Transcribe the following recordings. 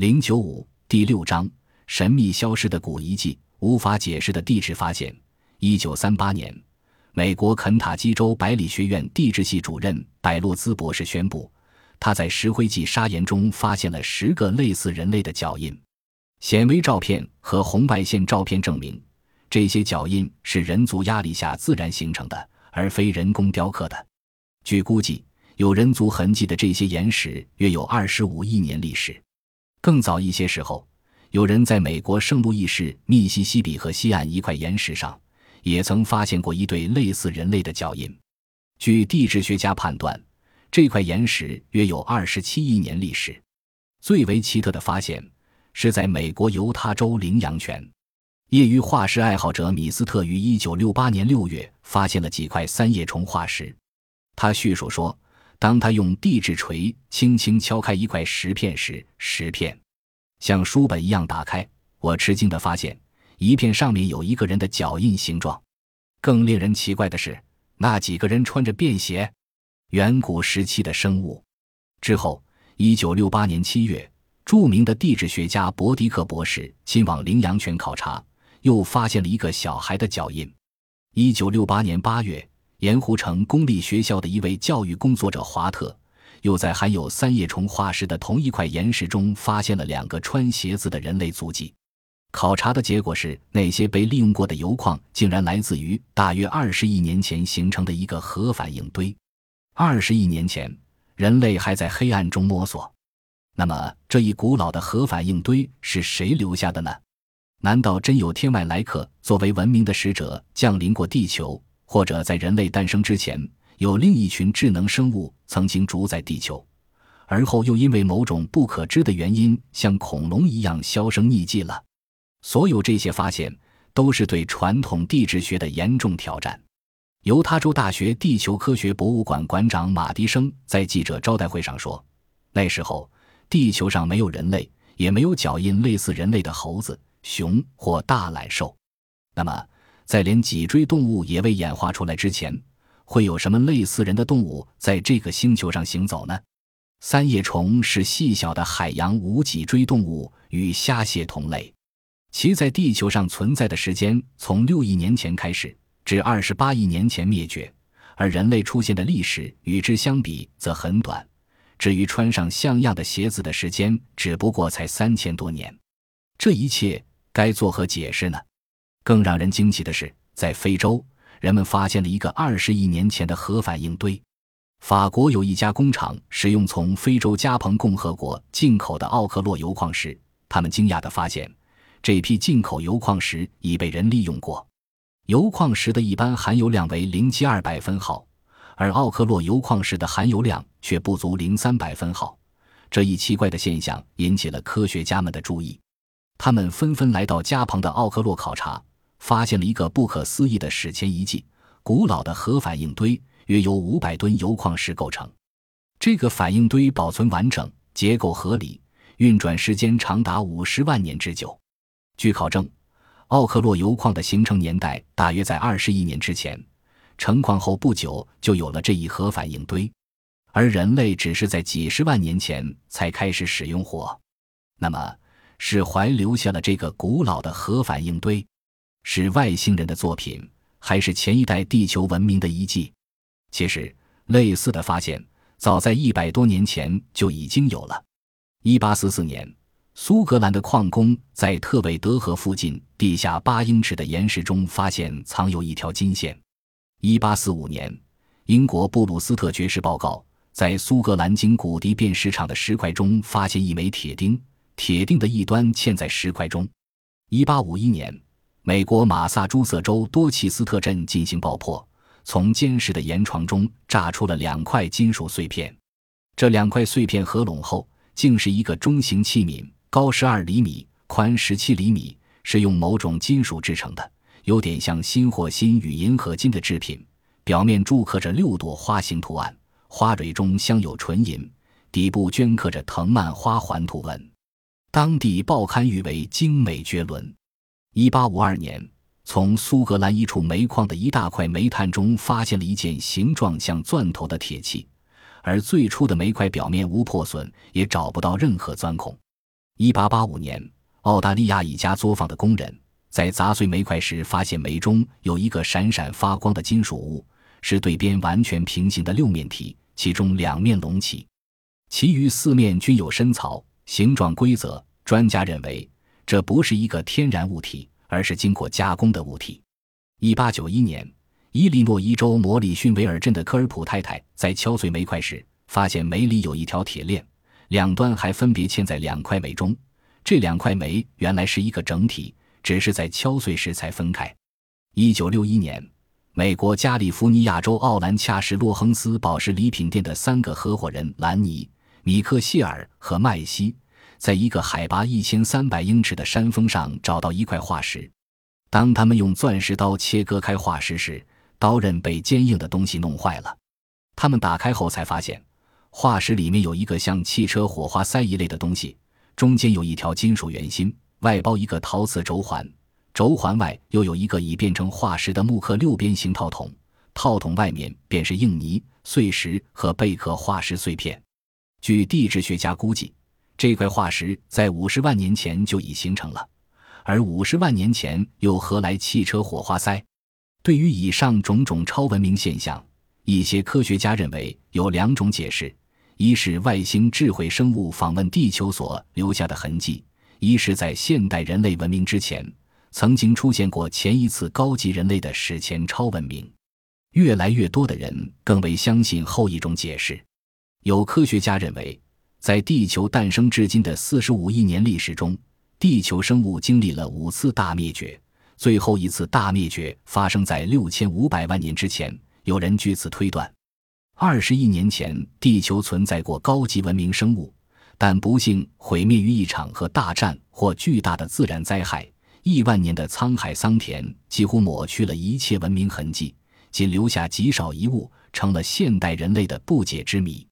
零九五第六章：神秘消失的古遗迹，无法解释的地质发现。一九三八年，美国肯塔基州百里学院地质系主任百洛兹博士宣布，他在石灰纪砂岩中发现了十个类似人类的脚印。显微照片和红外线照片证明，这些脚印是人族压力下自然形成的，而非人工雕刻的。据估计，有人族痕迹的这些岩石约有二十五亿年历史。更早一些时候，有人在美国圣路易市密西西比河西岸一块岩石上，也曾发现过一对类似人类的脚印。据地质学家判断，这块岩石约有二十七亿年历史。最为奇特的发现。是在美国犹他州羚羊泉，业余化石爱好者米斯特于一九六八年六月发现了几块三叶虫化石。他叙述说，当他用地质锤轻轻敲开一块石片时，石片像书本一样打开。我吃惊地发现，一片上面有一个人的脚印形状。更令人奇怪的是，那几个人穿着便鞋。远古时期的生物。之后，一九六八年七月。著名的地质学家伯迪克博士亲往羚羊泉考察，又发现了一个小孩的脚印。一九六八年八月，盐湖城公立学校的一位教育工作者华特，又在含有三叶虫化石的同一块岩石中发现了两个穿鞋子的人类足迹。考察的结果是，那些被利用过的油矿竟然来自于大约二十亿年前形成的一个核反应堆。二十亿年前，人类还在黑暗中摸索。那么，这一古老的核反应堆是谁留下的呢？难道真有天外来客作为文明的使者降临过地球？或者在人类诞生之前，有另一群智能生物曾经主宰地球，而后又因为某种不可知的原因，像恐龙一样销声匿迹了？所有这些发现都是对传统地质学的严重挑战。犹他州大学地球科学博物馆馆长马迪生在记者招待会上说：“那时候。”地球上没有人类，也没有脚印类似人类的猴子、熊或大懒兽。那么，在连脊椎动物也未演化出来之前，会有什么类似人的动物在这个星球上行走呢？三叶虫是细小的海洋无脊椎动物，与虾蟹同类。其在地球上存在的时间从六亿年前开始，至二十八亿年前灭绝，而人类出现的历史与之相比则很短。至于穿上像样的鞋子的时间，只不过才三千多年。这一切该作何解释呢？更让人惊奇的是，在非洲，人们发现了一个二十亿年前的核反应堆。法国有一家工厂使用从非洲加蓬共和国进口的奥克洛油矿石，他们惊讶地发现，这批进口油矿石已被人利用过。油矿石的一般含油量为零七二百分号。而奥克洛油矿石的含油量却不足零三百分号，这一奇怪的现象引起了科学家们的注意。他们纷纷来到加蓬的奥克洛考察，发现了一个不可思议的史前遗迹——古老的核反应堆，约由五百吨铀矿石构成。这个反应堆保存完整，结构合理，运转时间长达五十万年之久。据考证，奥克洛油矿的形成年代大约在二十亿年之前。成矿后不久就有了这一核反应堆，而人类只是在几十万年前才开始使用火。那么，是怀留下了这个古老的核反应堆，是外星人的作品，还是前一代地球文明的遗迹？其实，类似的发现早在一百多年前就已经有了。一八四四年，苏格兰的矿工在特韦德河附近地下八英尺的岩石中发现藏有一条金线。一八四五年，英国布鲁斯特爵士报告在苏格兰经古迪变石场的石块中发现一枚铁钉，铁钉的一端嵌在石块中。一八五一年，美国马萨诸塞州多奇斯特镇进行爆破，从坚实的岩床中炸出了两块金属碎片。这两块碎片合拢后，竟是一个中型器皿，高十二厘米，宽十七厘米，是用某种金属制成的。有点像锌或锌与银合金的制品，表面铸刻着六朵花形图案，花蕊中镶有纯银，底部镌刻着藤蔓花环图纹。当地报刊誉为精美绝伦。一八五二年，从苏格兰一处煤矿的一大块煤炭中发现了一件形状像钻头的铁器，而最初的煤块表面无破损，也找不到任何钻孔。一八八五年，澳大利亚一家作坊的工人在砸碎煤块时，发现煤中有一个闪闪发光的金属物，是对边完全平行的六面体，其中两面隆起，其余四面均有深槽，形状规则。专家认为，这不是一个天然物体，而是经过加工的物体。一八九一年。伊利诺伊州摩里逊维尔镇的科尔普太太在敲碎煤块时，发现煤里有一条铁链，两端还分别嵌在两块煤中。这两块煤原来是一个整体，只是在敲碎时才分开。一九六一年，美国加利福尼亚州奥兰恰市洛亨斯宝石礼品店的三个合伙人兰尼、米克谢尔和麦西，在一个海拔一千三百英尺的山峰上找到一块化石。当他们用钻石刀切割开化石时，刀刃被坚硬的东西弄坏了，他们打开后才发现，化石里面有一个像汽车火花塞一类的东西，中间有一条金属圆心，外包一个陶瓷轴环，轴环外又有一个已变成化石的木刻六边形套筒，套筒外面便是硬泥、碎石和贝壳化石碎片。据地质学家估计，这块化石在五十万年前就已形成了，而五十万年前又何来汽车火花塞？对于以上种种超文明现象，一些科学家认为有两种解释：一是外星智慧生物访问地球所留下的痕迹；一是在现代人类文明之前，曾经出现过前一次高级人类的史前超文明。越来越多的人更为相信后一种解释。有科学家认为，在地球诞生至今的四十五亿年历史中，地球生物经历了五次大灭绝。最后一次大灭绝发生在六千五百万年之前，有人据此推断，二十亿年前地球存在过高级文明生物，但不幸毁灭于一场核大战或巨大的自然灾害。亿万年的沧海桑田几乎抹去了一切文明痕迹，仅留下极少遗物，成了现代人类的不解之谜。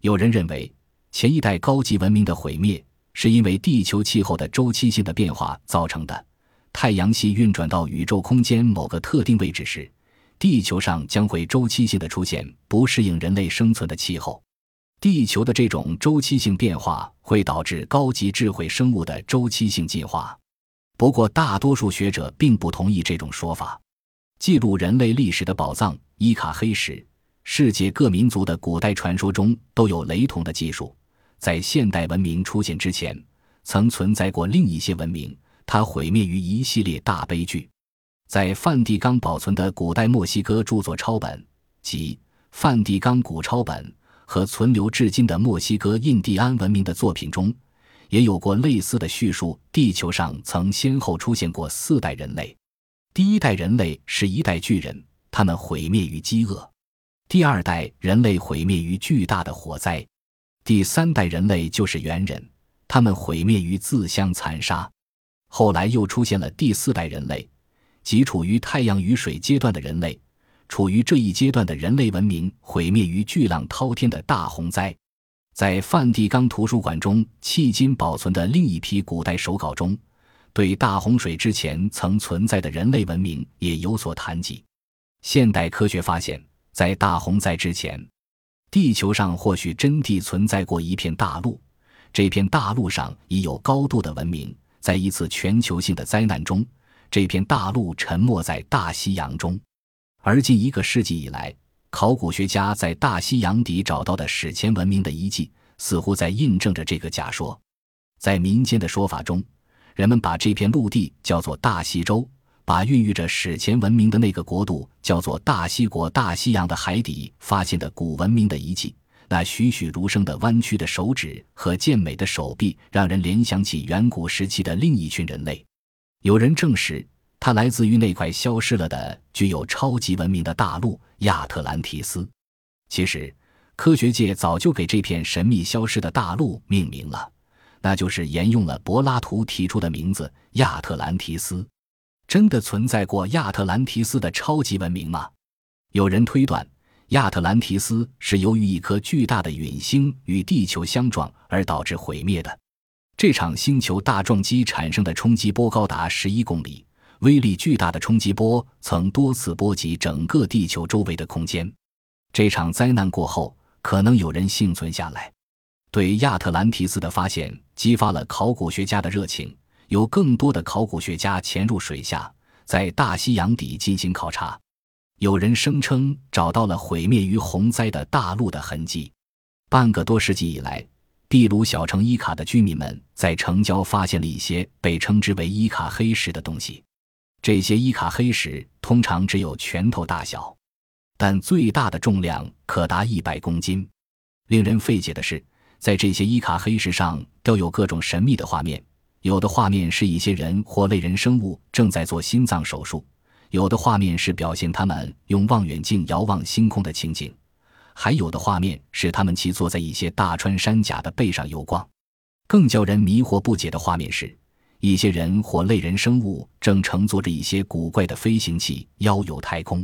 有人认为，前一代高级文明的毁灭是因为地球气候的周期性的变化造成的。太阳系运转到宇宙空间某个特定位置时，地球上将会周期性的出现不适应人类生存的气候。地球的这种周期性变化会导致高级智慧生物的周期性进化。不过，大多数学者并不同意这种说法。记录人类历史的宝藏——伊卡黑石，世界各民族的古代传说中都有雷同的技术。在现代文明出现之前，曾存在过另一些文明。它毁灭于一系列大悲剧，在梵蒂冈保存的古代墨西哥著作抄本及梵蒂冈古抄本和存留至今的墨西哥印第安文明的作品中，也有过类似的叙述。地球上曾先后出现过四代人类，第一代人类是一代巨人，他们毁灭于饥饿；第二代人类毁灭于巨大的火灾；第三代人类就是猿人，他们毁灭于自相残杀。后来又出现了第四代人类，即处于太阳与水阶段的人类。处于这一阶段的人类文明毁灭于巨浪滔天的大洪灾。在梵蒂冈图书馆中迄今保存的另一批古代手稿中，对大洪水之前曾存在的人类文明也有所谈及。现代科学发现，在大洪灾之前，地球上或许真地存在过一片大陆，这片大陆上已有高度的文明。在一次全球性的灾难中，这片大陆沉没在大西洋中。而近一个世纪以来，考古学家在大西洋底找到的史前文明的遗迹，似乎在印证着这个假说。在民间的说法中，人们把这片陆地叫做大西洲，把孕育着史前文明的那个国度叫做大西国。大西洋的海底发现的古文明的遗迹。那栩栩如生的弯曲的手指和健美的手臂，让人联想起远古时期的另一群人类。有人证实，它来自于那块消失了的、具有超级文明的大陆亚特兰提斯。其实，科学界早就给这片神秘消失的大陆命名了，那就是沿用了柏拉图提出的名字——亚特兰提斯。真的存在过亚特兰提斯的超级文明吗？有人推断。亚特兰提斯是由于一颗巨大的陨星与地球相撞而导致毁灭的。这场星球大撞击产生的冲击波高达十一公里，威力巨大的冲击波曾多次波及整个地球周围的空间。这场灾难过后，可能有人幸存下来。对亚特兰提斯的发现激发了考古学家的热情，有更多的考古学家潜入水下，在大西洋底进行考察。有人声称找到了毁灭于洪灾的大陆的痕迹。半个多世纪以来，秘鲁小城伊卡的居民们在城郊发现了一些被称之为伊卡黑石的东西。这些伊卡黑石通常只有拳头大小，但最大的重量可达一百公斤。令人费解的是，在这些伊卡黑石上都有各种神秘的画面，有的画面是一些人或类人生物正在做心脏手术。有的画面是表现他们用望远镜遥望星空的情景，还有的画面是他们骑坐在一些大穿山甲的背上游逛。更叫人迷惑不解的画面是，一些人或类人生物正乘坐着一些古怪的飞行器遨游太空。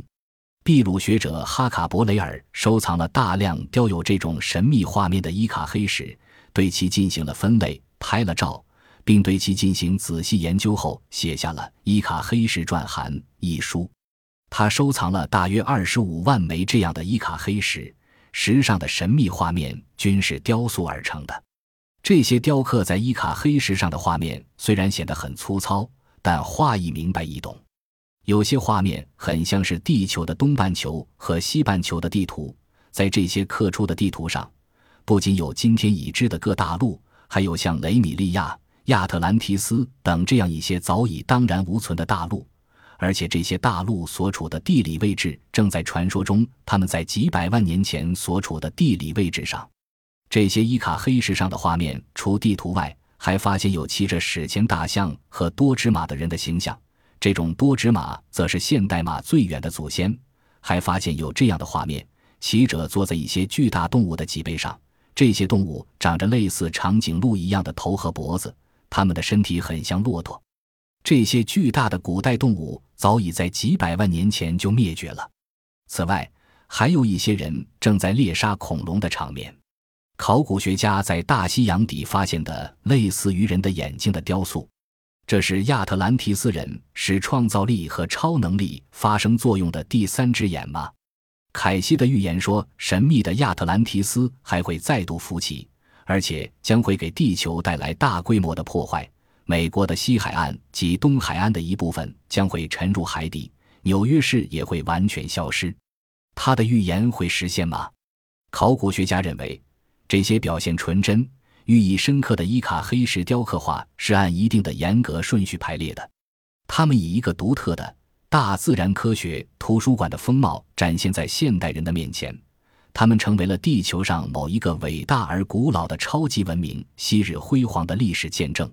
秘鲁学者哈卡伯雷尔收藏了大量雕有这种神秘画面的伊卡黑石，对其进行了分类，拍了照。并对其进行仔细研究后，写下了《伊卡黑石传函》一书。他收藏了大约二十五万枚这样的伊卡黑石，石上的神秘画面均是雕塑而成的。这些雕刻在伊卡黑石上的画面虽然显得很粗糙，但画意明白易懂。有些画面很像是地球的东半球和西半球的地图。在这些刻出的地图上，不仅有今天已知的各大陆，还有像雷米利亚。亚特兰提斯等这样一些早已荡然无存的大陆，而且这些大陆所处的地理位置正在传说中他们在几百万年前所处的地理位置上。这些伊卡黑石上的画面，除地图外，还发现有骑着史前大象和多指马的人的形象。这种多指马则是现代马最远的祖先。还发现有这样的画面：骑者坐在一些巨大动物的脊背上，这些动物长着类似长颈鹿一样的头和脖子。它们的身体很像骆驼，这些巨大的古代动物早已在几百万年前就灭绝了。此外，还有一些人正在猎杀恐龙的场面。考古学家在大西洋底发现的类似于人的眼睛的雕塑，这是亚特兰提斯人使创造力和超能力发生作用的第三只眼吗？凯西的预言说，神秘的亚特兰提斯还会再度浮起。而且将会给地球带来大规模的破坏。美国的西海岸及东海岸的一部分将会沉入海底，纽约市也会完全消失。他的预言会实现吗？考古学家认为，这些表现纯真、寓意深刻的伊卡黑石雕刻画是按一定的严格顺序排列的。它们以一个独特的大自然科学图书馆的风貌展现在现代人的面前。他们成为了地球上某一个伟大而古老的超级文明昔日辉煌的历史见证。